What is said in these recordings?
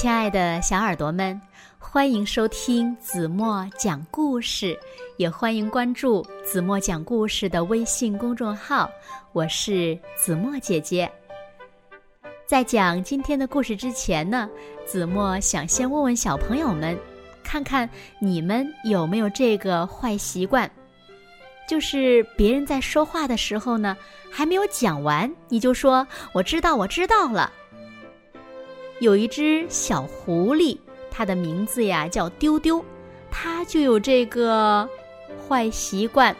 亲爱的小耳朵们，欢迎收听子墨讲故事，也欢迎关注子墨讲故事的微信公众号。我是子墨姐姐。在讲今天的故事之前呢，子墨想先问问小朋友们，看看你们有没有这个坏习惯，就是别人在说话的时候呢，还没有讲完，你就说“我知道，我知道了”。有一只小狐狸，它的名字呀叫丢丢，它就有这个坏习惯，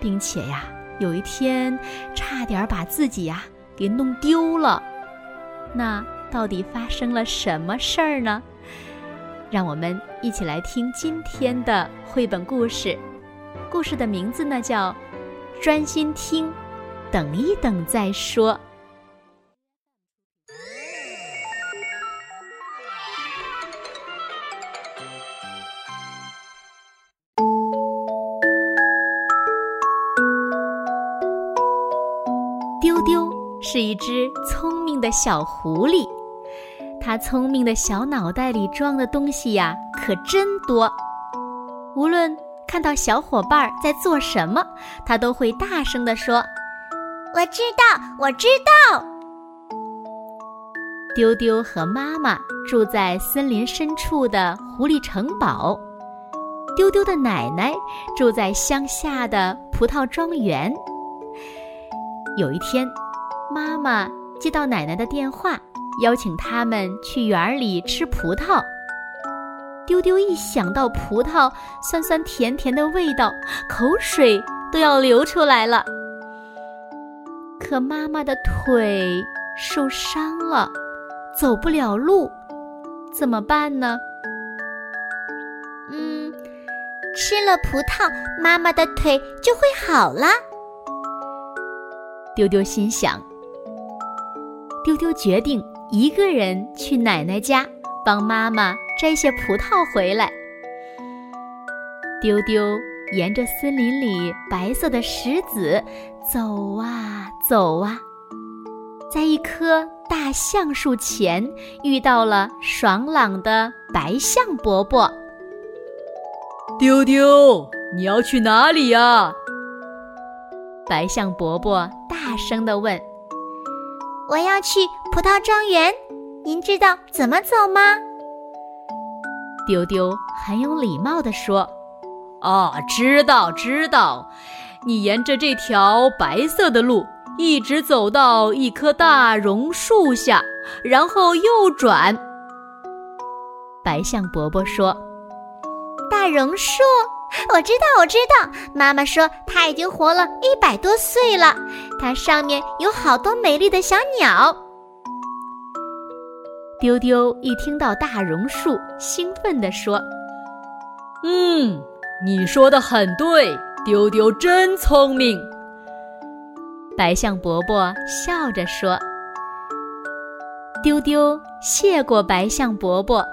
并且呀，有一天差点把自己呀给弄丢了。那到底发生了什么事儿呢？让我们一起来听今天的绘本故事。故事的名字呢叫《专心听，等一等再说》。是一只聪明的小狐狸，它聪明的小脑袋里装的东西呀，可真多。无论看到小伙伴在做什么，它都会大声地说：“我知道，我知道。”丢丢和妈妈住在森林深处的狐狸城堡，丢丢的奶奶住在乡下的葡萄庄园。有一天，妈妈接到奶奶的电话，邀请他们去园里吃葡萄。丢丢一想到葡萄酸酸甜甜的味道，口水都要流出来了。可妈妈的腿受伤了，走不了路，怎么办呢？嗯，吃了葡萄，妈妈的腿就会好了。丢丢心想：“丢丢决定一个人去奶奶家帮妈妈摘些葡萄回来。”丢丢沿着森林里白色的石子走啊走啊，在一棵大橡树前遇到了爽朗的白象伯伯。丢丢，你要去哪里呀？白象伯伯。大声地问：“我要去葡萄庄园，您知道怎么走吗？”丢丢很有礼貌地说：“哦，知道，知道。你沿着这条白色的路，一直走到一棵大榕树下，然后右转。”白象伯伯说：“大榕树。” 我知道，我知道。妈妈说它已经活了一百多岁了，它上面有好多美丽的小鸟。丢丢一听到大榕树，兴奋地说：“嗯，你说的很对，丢丢真聪明。”白象伯伯笑着说：“丢丢谢过白象伯伯，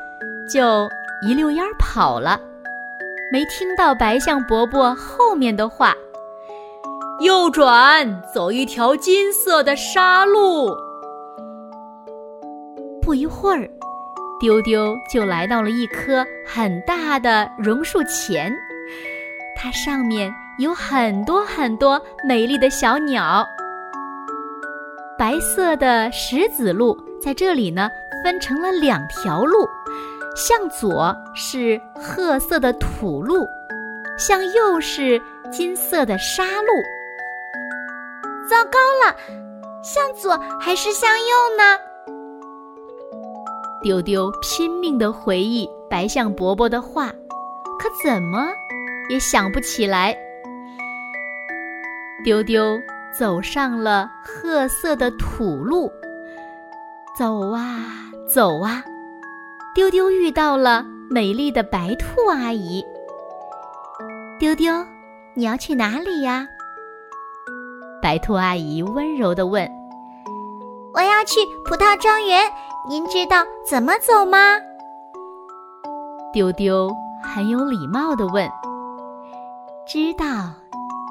就一溜烟跑了。”没听到白象伯伯后面的话，右转，走一条金色的沙路。不一会儿，丢丢就来到了一棵很大的榕树前，它上面有很多很多美丽的小鸟。白色的石子路在这里呢，分成了两条路。向左是褐色的土路，向右是金色的沙路。糟糕了，向左还是向右呢？丢丢拼命地回忆白象伯伯的话，可怎么也想不起来。丢丢走上了褐色的土路，走啊走啊。丢丢遇到了美丽的白兔阿姨。丢丢，你要去哪里呀？白兔阿姨温柔地问。我要去葡萄庄园，您知道怎么走吗？丢丢很有礼貌地问。知道，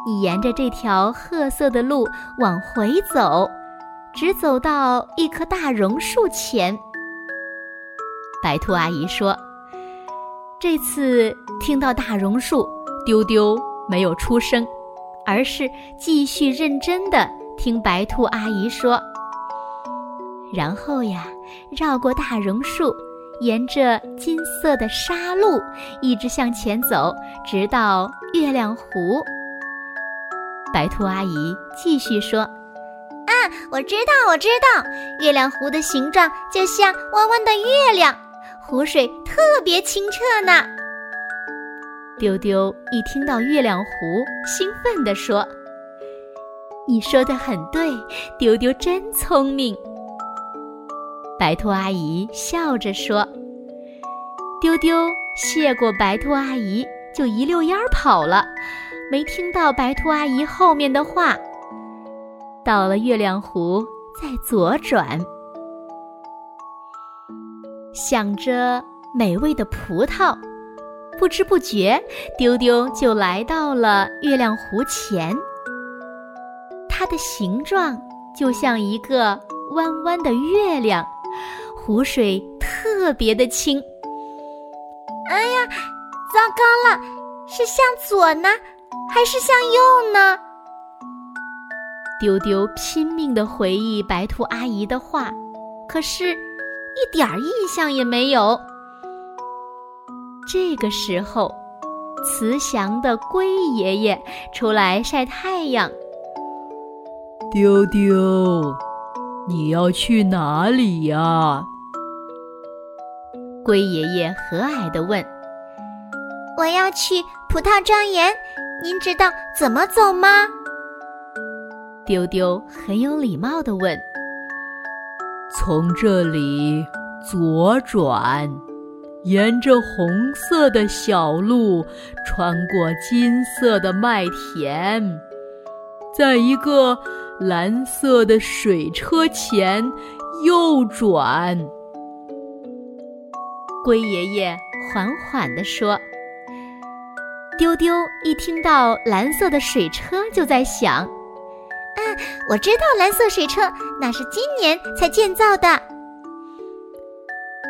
你沿着这条褐色的路往回走，直走到一棵大榕树前。白兔阿姨说。这次听到大榕树，丢丢没有出声，而是继续认真的听白兔阿姨说。然后呀，绕过大榕树，沿着金色的沙路一直向前走，直到月亮湖。白兔阿姨继续说：“啊，我知道，我知道，月亮湖的形状就像弯弯的月亮，湖水特别清澈呢。”丢丢一听到月亮湖，兴奋地说：“你说的很对，丢丢真聪明。”白兔阿姨笑着说：“丢丢谢过白兔阿姨，就一溜烟儿跑了，没听到白兔阿姨后面的话。到了月亮湖，再左转，想着美味的葡萄，不知不觉，丢丢就来到了月亮湖前。它的形状就像一个弯弯的月亮。”湖水特别的清。哎呀，糟糕了，是向左呢，还是向右呢？丢丢拼命的回忆白兔阿姨的话，可是，一点儿印象也没有。这个时候，慈祥的龟爷爷出来晒太阳。丢丢，你要去哪里呀？龟爷爷和蔼地问：“我要去葡萄庄园，您知道怎么走吗？”丢丢很有礼貌地问：“从这里左转，沿着红色的小路，穿过金色的麦田，在一个蓝色的水车前右转。”龟爷爷缓缓地说：“丢丢一听到蓝色的水车，就在想，我知道蓝色水车那是今年才建造的。”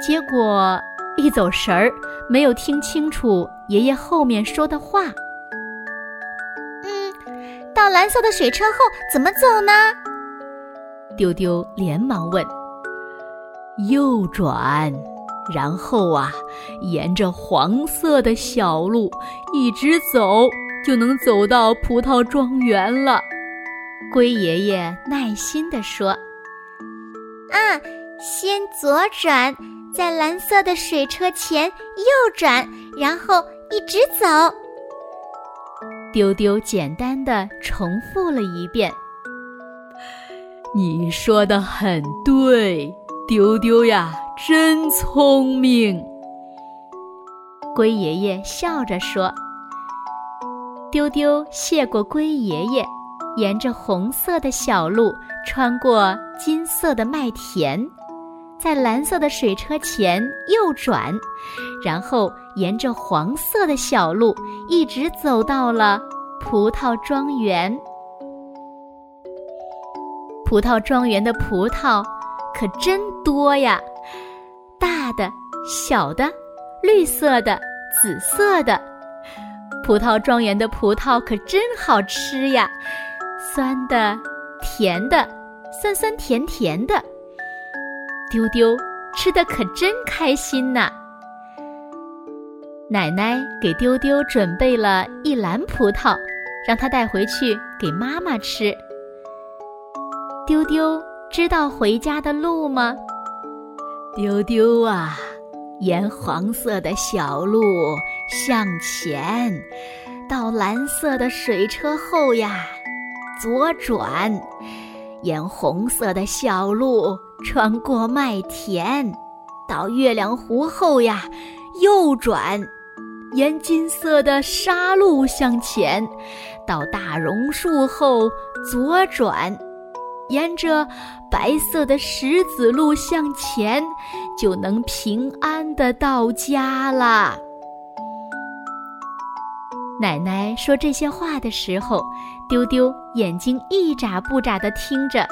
结果一走神儿，没有听清楚爷爷后面说的话。嗯，到蓝色的水车后怎么走呢？丢丢连忙问：“右转。”然后啊，沿着黄色的小路一直走，就能走到葡萄庄园了。龟爷爷耐心地说：“啊，先左转，在蓝色的水车前右转，然后一直走。”丢丢简单的重复了一遍。你说的很对，丢丢呀。真聪明，龟爷爷笑着说。丢丢谢过龟爷爷，沿着红色的小路，穿过金色的麦田，在蓝色的水车前右转，然后沿着黄色的小路一直走到了葡萄庄园。葡萄庄园的葡萄可真多呀！大的、小的、绿色的、紫色的，葡萄庄园的葡萄可真好吃呀！酸的、甜的、酸酸甜甜的，丢丢吃的可真开心呐！奶奶给丢丢准备了一篮葡萄，让他带回去给妈妈吃。丢丢知道回家的路吗？丢丢啊，沿黄色的小路向前，到蓝色的水车后呀，左转，沿红色的小路穿过麦田，到月亮湖后呀，右转，沿金色的沙路向前，到大榕树后左转。沿着白色的石子路向前，就能平安的到家啦。奶奶说这些话的时候，丢丢眼睛一眨不眨的听着，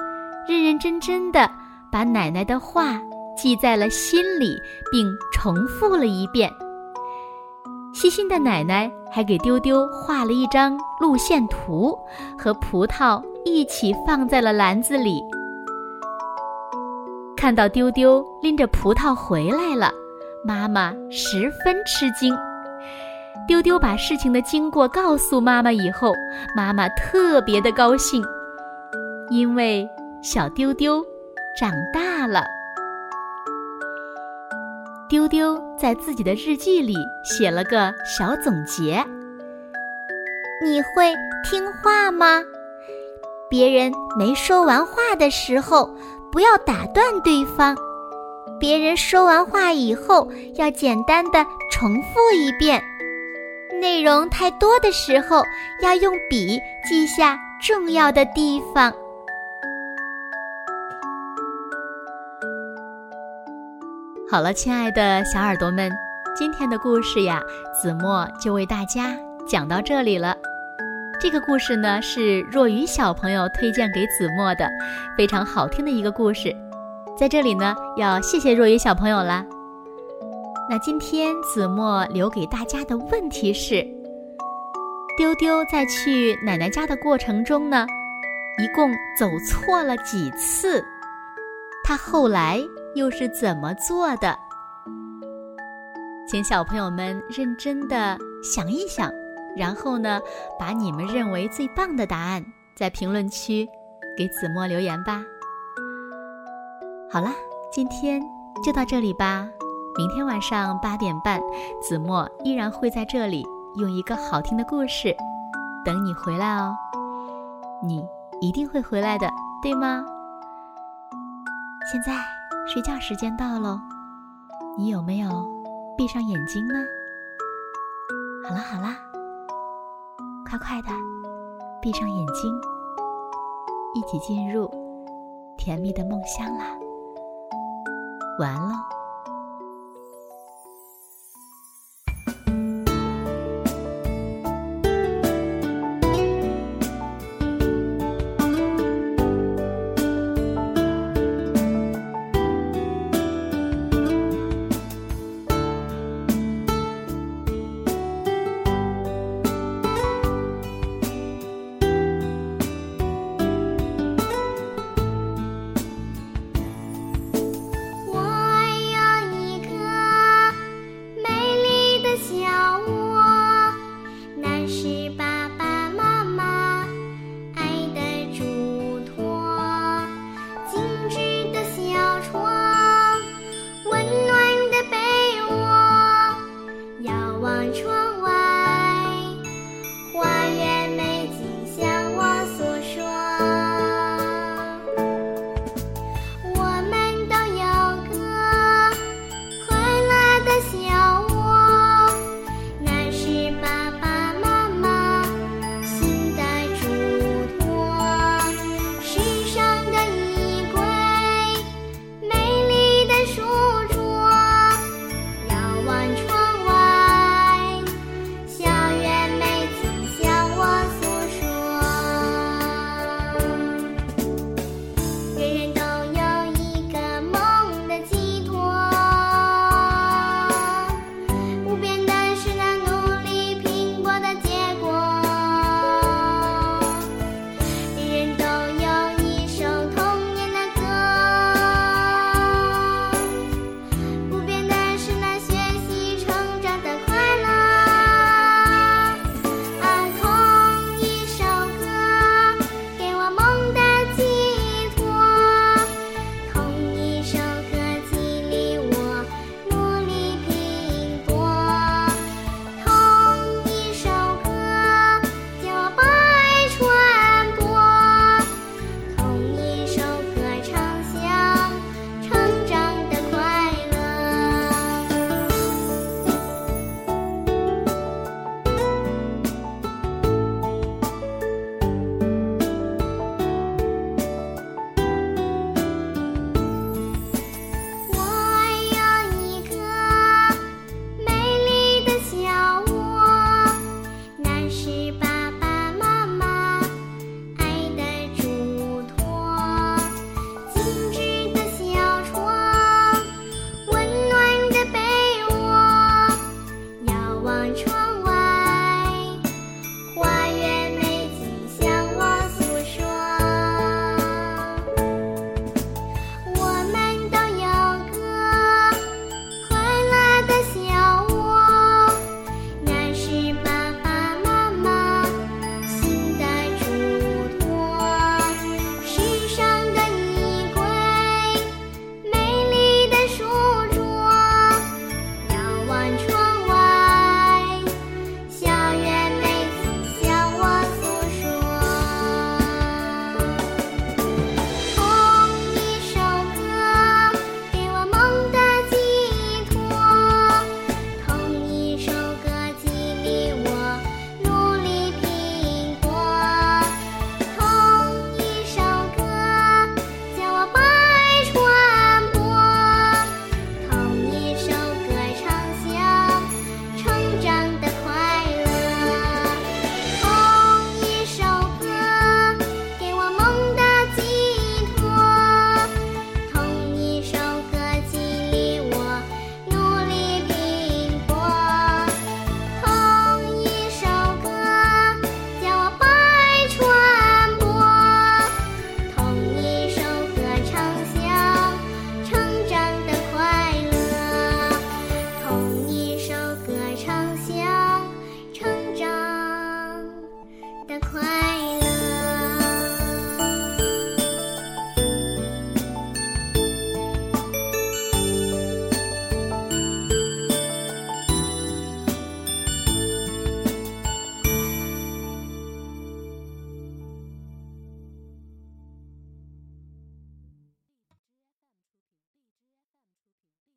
认认真真的把奶奶的话记在了心里，并重复了一遍。细心的奶奶还给丢丢画了一张路线图，和葡萄一起放在了篮子里。看到丢丢拎着葡萄回来了，妈妈十分吃惊。丢丢把事情的经过告诉妈妈以后，妈妈特别的高兴，因为小丢丢长大了。丢丢在自己的日记里写了个小总结：“你会听话吗？别人没说完话的时候，不要打断对方；别人说完话以后，要简单的重复一遍。内容太多的时候，要用笔记下重要的地方。”好了，亲爱的小耳朵们，今天的故事呀，子墨就为大家讲到这里了。这个故事呢，是若雨小朋友推荐给子墨的，非常好听的一个故事。在这里呢，要谢谢若雨小朋友啦。那今天子墨留给大家的问题是：丢丢在去奶奶家的过程中呢，一共走错了几次？他后来。又是怎么做的？请小朋友们认真的想一想，然后呢，把你们认为最棒的答案在评论区给子墨留言吧。好啦，今天就到这里吧。明天晚上八点半，子墨依然会在这里用一个好听的故事等你回来哦。你一定会回来的，对吗？现在。睡觉时间到喽，你有没有闭上眼睛呢？好了好了，快快的闭上眼睛，一起进入甜蜜的梦乡啦！晚安喽。